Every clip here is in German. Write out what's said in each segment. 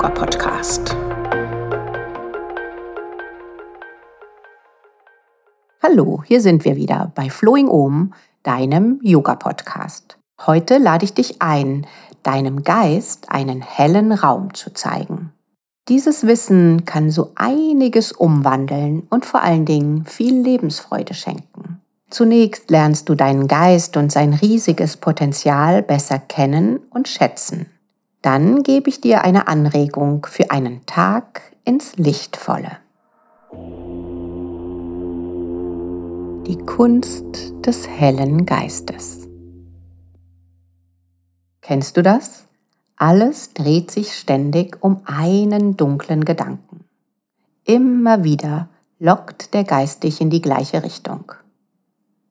Dein Yoga-Podcast. Hallo, hier sind wir wieder bei Flowing Om, deinem Yoga-Podcast. Heute lade ich dich ein, deinem Geist einen hellen Raum zu zeigen. Dieses Wissen kann so einiges umwandeln und vor allen Dingen viel Lebensfreude schenken. Zunächst lernst du deinen Geist und sein riesiges Potenzial besser kennen und schätzen. Dann gebe ich dir eine Anregung für einen Tag ins Lichtvolle. Die Kunst des hellen Geistes. Kennst du das? Alles dreht sich ständig um einen dunklen Gedanken. Immer wieder lockt der Geist dich in die gleiche Richtung.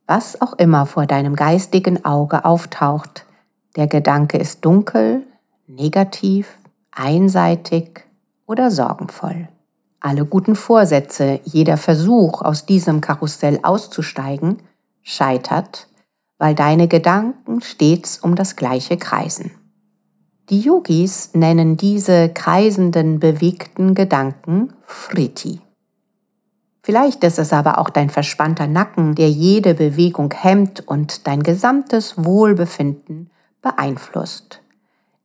Was auch immer vor deinem geistigen Auge auftaucht, der Gedanke ist dunkel, negativ, einseitig oder sorgenvoll. Alle guten Vorsätze, jeder Versuch, aus diesem Karussell auszusteigen, scheitert, weil deine Gedanken stets um das Gleiche kreisen. Die Yogis nennen diese kreisenden, bewegten Gedanken Friti. Vielleicht ist es aber auch dein verspannter Nacken, der jede Bewegung hemmt und dein gesamtes Wohlbefinden beeinflusst.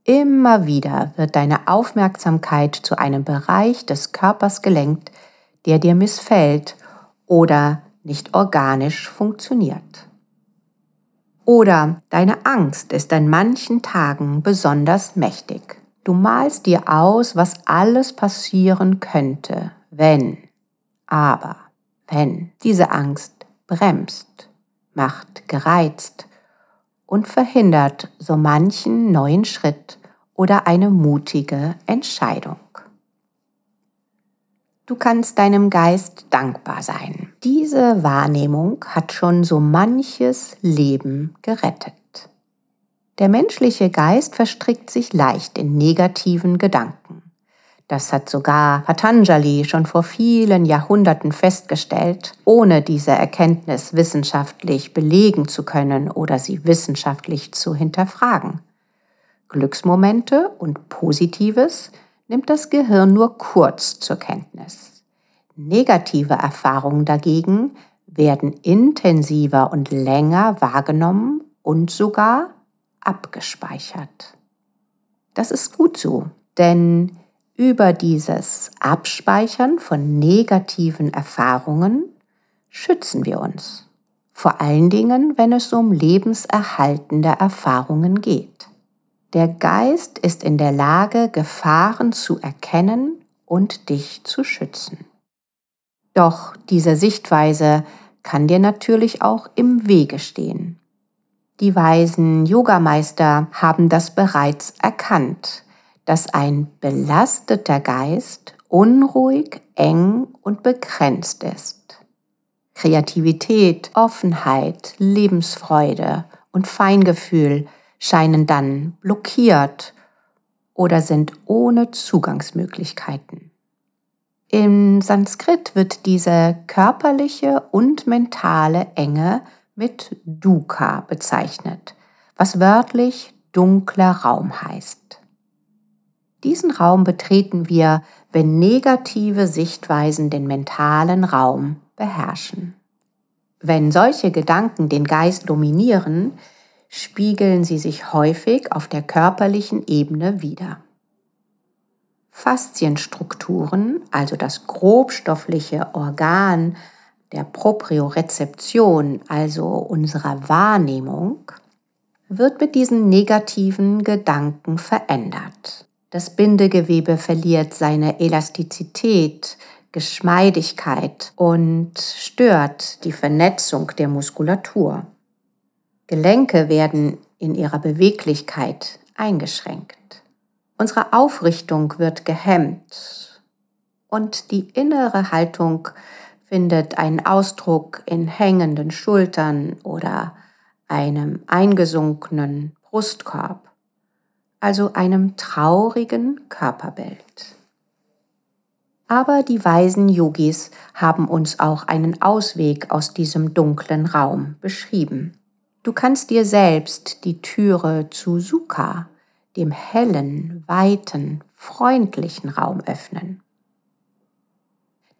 Immer wieder wird deine Aufmerksamkeit zu einem Bereich des Körpers gelenkt, der dir missfällt oder nicht organisch funktioniert. Oder deine Angst ist an manchen Tagen besonders mächtig. Du malst dir aus, was alles passieren könnte, wenn aber wenn diese Angst bremst, macht gereizt und verhindert so manchen neuen Schritt oder eine mutige Entscheidung. Du kannst deinem Geist dankbar sein. Diese Wahrnehmung hat schon so manches Leben gerettet. Der menschliche Geist verstrickt sich leicht in negativen Gedanken. Das hat sogar Patanjali schon vor vielen Jahrhunderten festgestellt, ohne diese Erkenntnis wissenschaftlich belegen zu können oder sie wissenschaftlich zu hinterfragen. Glücksmomente und Positives nimmt das Gehirn nur kurz zur Kenntnis. Negative Erfahrungen dagegen werden intensiver und länger wahrgenommen und sogar abgespeichert. Das ist gut so, denn über dieses Abspeichern von negativen Erfahrungen schützen wir uns, vor allen Dingen, wenn es um lebenserhaltende Erfahrungen geht. Der Geist ist in der Lage, Gefahren zu erkennen und dich zu schützen. Doch diese Sichtweise kann dir natürlich auch im Wege stehen. Die weisen Yogameister haben das bereits erkannt dass ein belasteter Geist unruhig, eng und begrenzt ist. Kreativität, Offenheit, Lebensfreude und Feingefühl scheinen dann blockiert oder sind ohne Zugangsmöglichkeiten. Im Sanskrit wird diese körperliche und mentale Enge mit Dukkha bezeichnet, was wörtlich dunkler Raum heißt. Diesen Raum betreten wir, wenn negative Sichtweisen den mentalen Raum beherrschen. Wenn solche Gedanken den Geist dominieren, spiegeln sie sich häufig auf der körperlichen Ebene wider. Faszienstrukturen, also das grobstoffliche Organ der Propriorezeption, also unserer Wahrnehmung, wird mit diesen negativen Gedanken verändert. Das Bindegewebe verliert seine Elastizität, Geschmeidigkeit und stört die Vernetzung der Muskulatur. Gelenke werden in ihrer Beweglichkeit eingeschränkt. Unsere Aufrichtung wird gehemmt und die innere Haltung findet einen Ausdruck in hängenden Schultern oder einem eingesunkenen Brustkorb also einem traurigen Körperbild. Aber die weisen Yogis haben uns auch einen Ausweg aus diesem dunklen Raum beschrieben. Du kannst dir selbst die Türe zu Sukha, dem hellen, weiten, freundlichen Raum öffnen.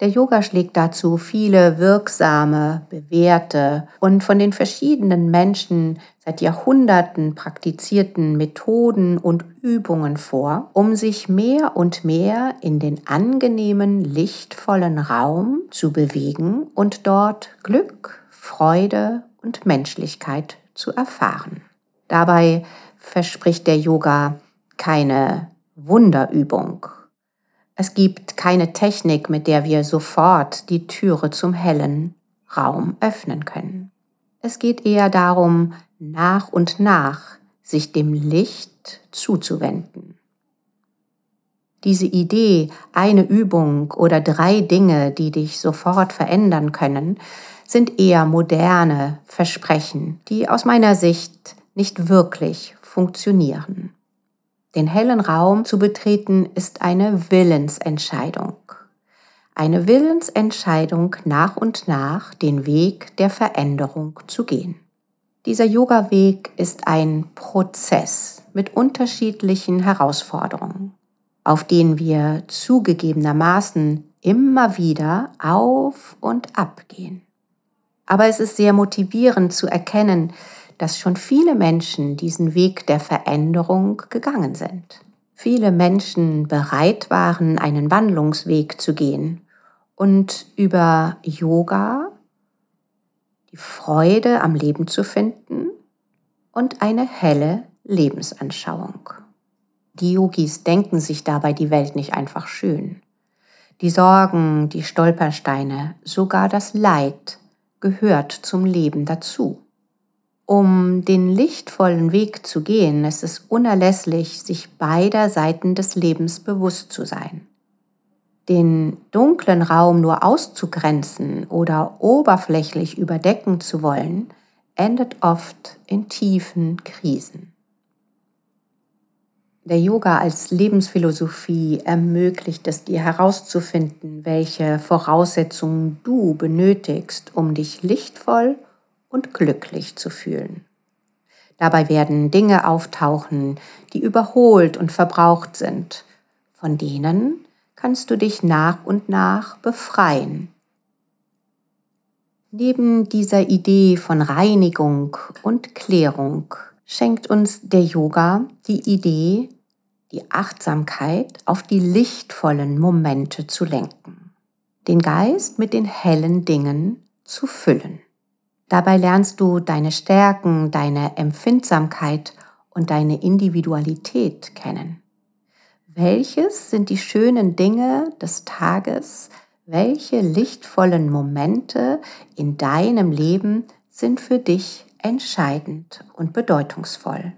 Der Yoga schlägt dazu viele wirksame, bewährte und von den verschiedenen Menschen seit Jahrhunderten praktizierten Methoden und Übungen vor, um sich mehr und mehr in den angenehmen, lichtvollen Raum zu bewegen und dort Glück, Freude und Menschlichkeit zu erfahren. Dabei verspricht der Yoga keine Wunderübung es gibt keine Technik, mit der wir sofort die Türe zum hellen Raum öffnen können. Es geht eher darum, nach und nach sich dem Licht zuzuwenden. Diese Idee, eine Übung oder drei Dinge, die dich sofort verändern können, sind eher moderne Versprechen, die aus meiner Sicht nicht wirklich funktionieren. Den hellen Raum zu betreten ist eine Willensentscheidung. Eine Willensentscheidung nach und nach den Weg der Veränderung zu gehen. Dieser Yoga-Weg ist ein Prozess mit unterschiedlichen Herausforderungen, auf den wir zugegebenermaßen immer wieder auf und ab gehen. Aber es ist sehr motivierend zu erkennen, dass schon viele Menschen diesen Weg der Veränderung gegangen sind. Viele Menschen bereit waren, einen Wandlungsweg zu gehen und über Yoga die Freude am Leben zu finden und eine helle Lebensanschauung. Die Yogis denken sich dabei die Welt nicht einfach schön. Die Sorgen, die Stolpersteine, sogar das Leid gehört zum Leben dazu. Um den lichtvollen Weg zu gehen, ist es unerlässlich, sich beider Seiten des Lebens bewusst zu sein. Den dunklen Raum nur auszugrenzen oder oberflächlich überdecken zu wollen, endet oft in tiefen Krisen. Der Yoga als Lebensphilosophie ermöglicht es dir herauszufinden, welche Voraussetzungen du benötigst, um dich lichtvoll und glücklich zu fühlen. Dabei werden Dinge auftauchen, die überholt und verbraucht sind. Von denen kannst du dich nach und nach befreien. Neben dieser Idee von Reinigung und Klärung schenkt uns der Yoga die Idee, die Achtsamkeit auf die lichtvollen Momente zu lenken, den Geist mit den hellen Dingen zu füllen. Dabei lernst du deine Stärken, deine Empfindsamkeit und deine Individualität kennen. Welches sind die schönen Dinge des Tages? Welche lichtvollen Momente in deinem Leben sind für dich entscheidend und bedeutungsvoll?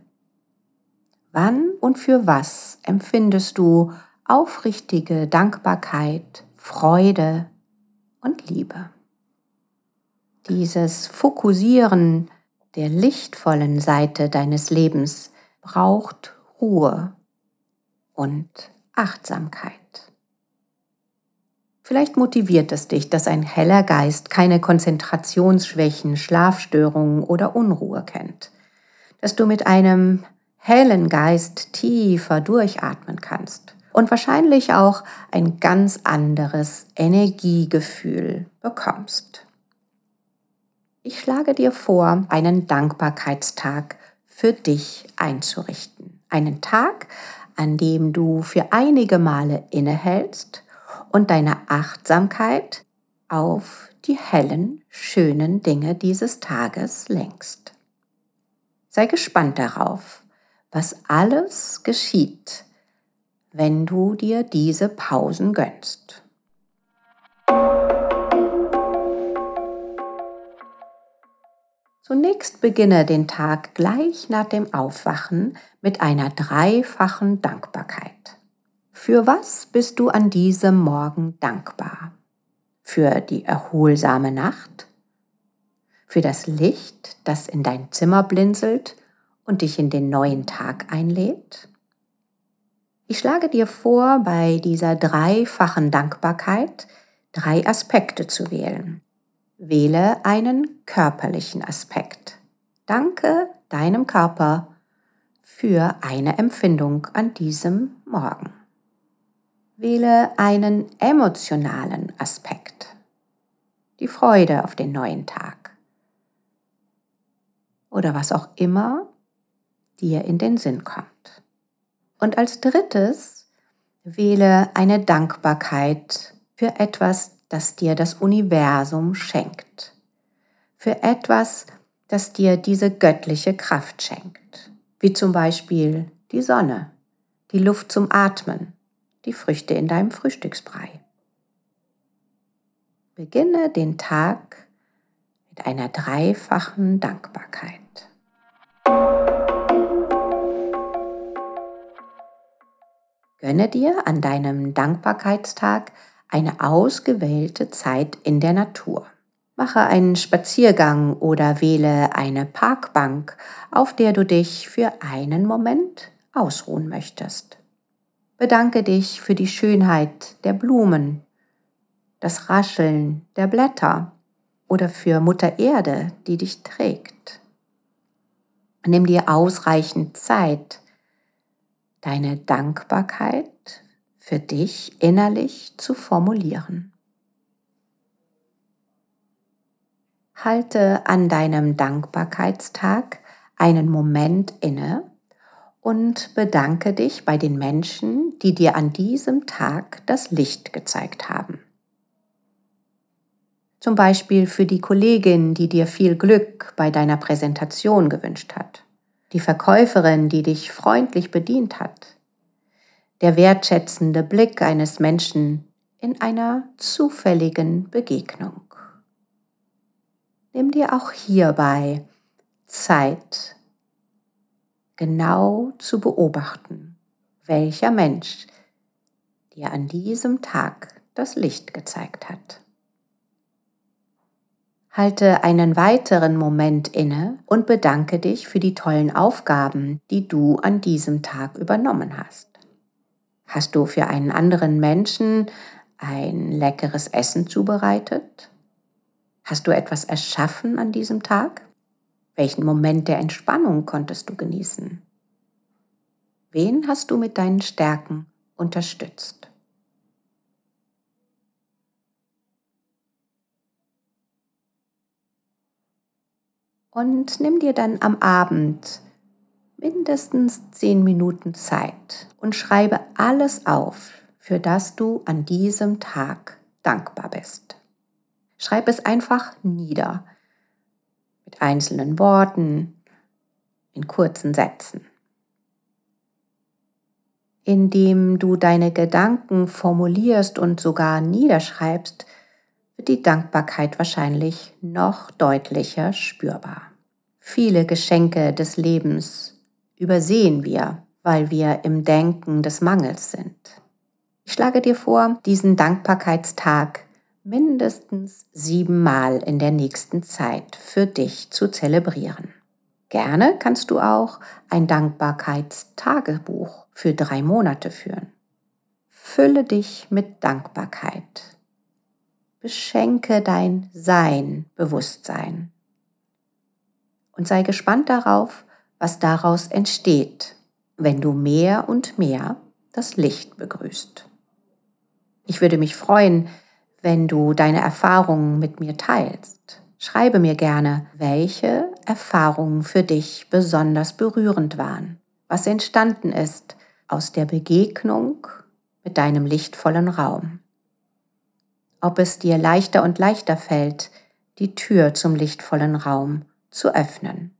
Wann und für was empfindest du aufrichtige Dankbarkeit, Freude und Liebe? Dieses Fokussieren der lichtvollen Seite deines Lebens braucht Ruhe und Achtsamkeit. Vielleicht motiviert es dich, dass ein heller Geist keine Konzentrationsschwächen, Schlafstörungen oder Unruhe kennt, dass du mit einem hellen Geist tiefer durchatmen kannst und wahrscheinlich auch ein ganz anderes Energiegefühl bekommst. Ich schlage dir vor, einen Dankbarkeitstag für dich einzurichten. Einen Tag, an dem du für einige Male innehältst und deine Achtsamkeit auf die hellen, schönen Dinge dieses Tages lenkst. Sei gespannt darauf, was alles geschieht, wenn du dir diese Pausen gönnst. Zunächst beginne den Tag gleich nach dem Aufwachen mit einer dreifachen Dankbarkeit. Für was bist du an diesem Morgen dankbar? Für die erholsame Nacht? Für das Licht, das in dein Zimmer blinzelt und dich in den neuen Tag einlädt? Ich schlage dir vor, bei dieser dreifachen Dankbarkeit drei Aspekte zu wählen. Wähle einen körperlichen Aspekt. Danke deinem Körper für eine Empfindung an diesem Morgen. Wähle einen emotionalen Aspekt, die Freude auf den neuen Tag oder was auch immer dir in den Sinn kommt. Und als drittes wähle eine Dankbarkeit für etwas, das dir das Universum schenkt, für etwas, das dir diese göttliche Kraft schenkt, wie zum Beispiel die Sonne, die Luft zum Atmen, die Früchte in deinem Frühstücksbrei. Beginne den Tag mit einer dreifachen Dankbarkeit. Gönne dir an deinem Dankbarkeitstag eine ausgewählte Zeit in der Natur. Mache einen Spaziergang oder wähle eine Parkbank, auf der du dich für einen Moment ausruhen möchtest. Bedanke dich für die Schönheit der Blumen, das Rascheln der Blätter oder für Mutter Erde, die dich trägt. Nimm dir ausreichend Zeit, deine Dankbarkeit für dich innerlich zu formulieren. Halte an deinem Dankbarkeitstag einen Moment inne und bedanke dich bei den Menschen, die dir an diesem Tag das Licht gezeigt haben. Zum Beispiel für die Kollegin, die dir viel Glück bei deiner Präsentation gewünscht hat die Verkäuferin, die dich freundlich bedient hat, der wertschätzende Blick eines Menschen in einer zufälligen Begegnung. Nimm dir auch hierbei Zeit, genau zu beobachten, welcher Mensch dir an diesem Tag das Licht gezeigt hat. Halte einen weiteren Moment inne und bedanke dich für die tollen Aufgaben, die du an diesem Tag übernommen hast. Hast du für einen anderen Menschen ein leckeres Essen zubereitet? Hast du etwas erschaffen an diesem Tag? Welchen Moment der Entspannung konntest du genießen? Wen hast du mit deinen Stärken unterstützt? und nimm dir dann am Abend mindestens zehn Minuten Zeit und schreibe alles auf, für das du an diesem Tag dankbar bist. Schreib es einfach nieder, mit einzelnen Worten, in kurzen Sätzen. Indem du deine Gedanken formulierst und sogar niederschreibst, wird die Dankbarkeit wahrscheinlich noch deutlicher spürbar. Viele Geschenke des Lebens übersehen wir, weil wir im Denken des Mangels sind. Ich schlage dir vor, diesen Dankbarkeitstag mindestens siebenmal in der nächsten Zeit für dich zu zelebrieren. Gerne kannst du auch ein Dankbarkeitstagebuch für drei Monate führen. Fülle dich mit Dankbarkeit beschenke dein Sein Bewusstsein und sei gespannt darauf, was daraus entsteht, wenn du mehr und mehr das Licht begrüßt. Ich würde mich freuen, wenn du deine Erfahrungen mit mir teilst. Schreibe mir gerne, welche Erfahrungen für dich besonders berührend waren, was entstanden ist aus der Begegnung mit deinem lichtvollen Raum ob es dir leichter und leichter fällt, die Tür zum lichtvollen Raum zu öffnen.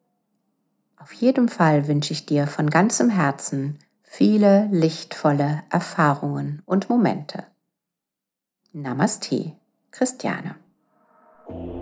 Auf jeden Fall wünsche ich dir von ganzem Herzen viele lichtvolle Erfahrungen und Momente. Namaste, Christiane. Oh.